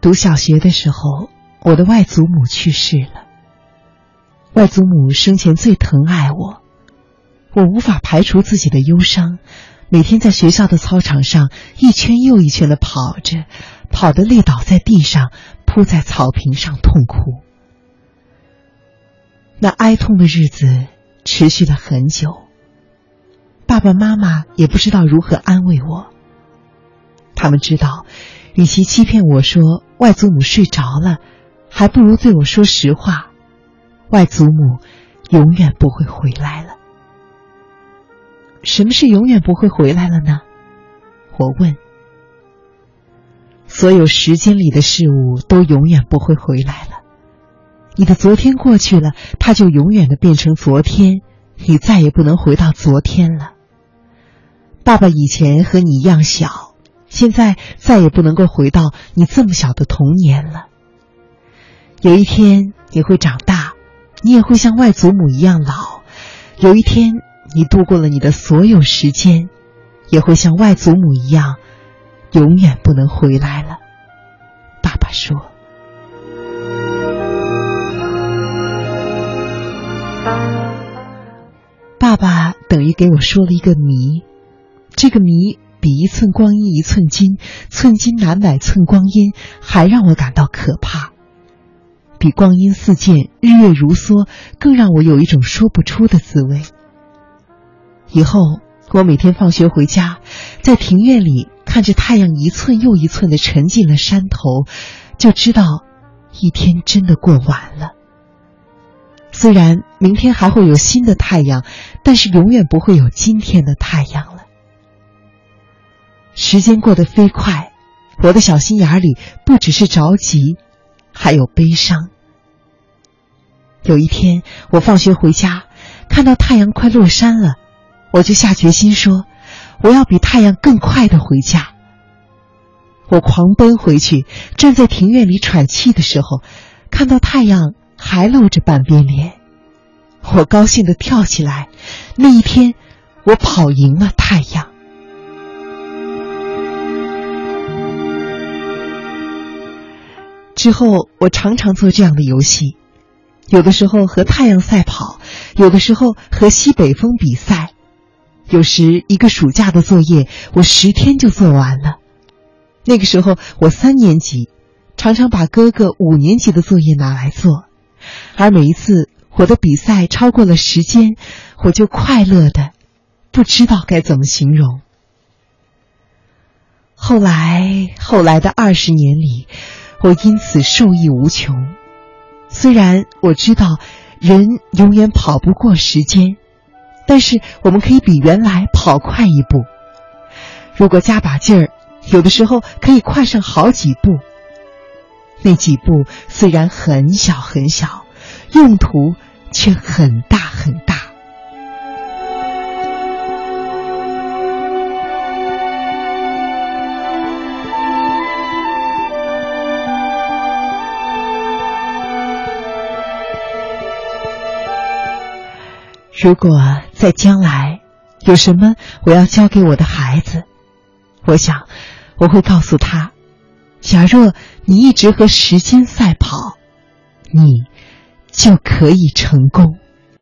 读小学的时候，我的外祖母去世了。外祖母生前最疼爱我，我无法排除自己的忧伤，每天在学校的操场上一圈又一圈的跑着，跑得累倒在地上，扑在草坪上痛哭。那哀痛的日子持续了很久，爸爸妈妈也不知道如何安慰我。他们知道，与其欺骗我说外祖母睡着了，还不如对我说实话。外祖母永远不会回来了。什么是永远不会回来了呢？我问。所有时间里的事物都永远不会回来了。你的昨天过去了，它就永远的变成昨天，你再也不能回到昨天了。爸爸以前和你一样小，现在再也不能够回到你这么小的童年了。有一天你会长大。你也会像外祖母一样老，有一天你度过了你的所有时间，也会像外祖母一样，永远不能回来了。爸爸说：“爸爸等于给我说了一个谜，这个谜比一寸光阴一寸金，寸金难买寸光阴，还让我感到可怕。”比光阴似箭、日月如梭更让我有一种说不出的滋味。以后我每天放学回家，在庭院里看着太阳一寸又一寸的沉进了山头，就知道一天真的过完了。虽然明天还会有新的太阳，但是永远不会有今天的太阳了。时间过得飞快，我的小心眼里不只是着急。还有悲伤。有一天，我放学回家，看到太阳快落山了，我就下决心说：“我要比太阳更快的回家。”我狂奔回去，站在庭院里喘气的时候，看到太阳还露着半边脸，我高兴的跳起来。那一天，我跑赢了太阳。之后，我常常做这样的游戏，有的时候和太阳赛跑，有的时候和西北风比赛，有时一个暑假的作业我十天就做完了。那个时候我三年级，常常把哥哥五年级的作业拿来做，而每一次我的比赛超过了时间，我就快乐的不知道该怎么形容。后来，后来的二十年里。我因此受益无穷。虽然我知道人永远跑不过时间，但是我们可以比原来跑快一步。如果加把劲儿，有的时候可以快上好几步。那几步虽然很小很小，用途却很大。如果在将来有什么我要教给我的孩子，我想我会告诉他：假若你一直和时间赛跑，你就可以成功。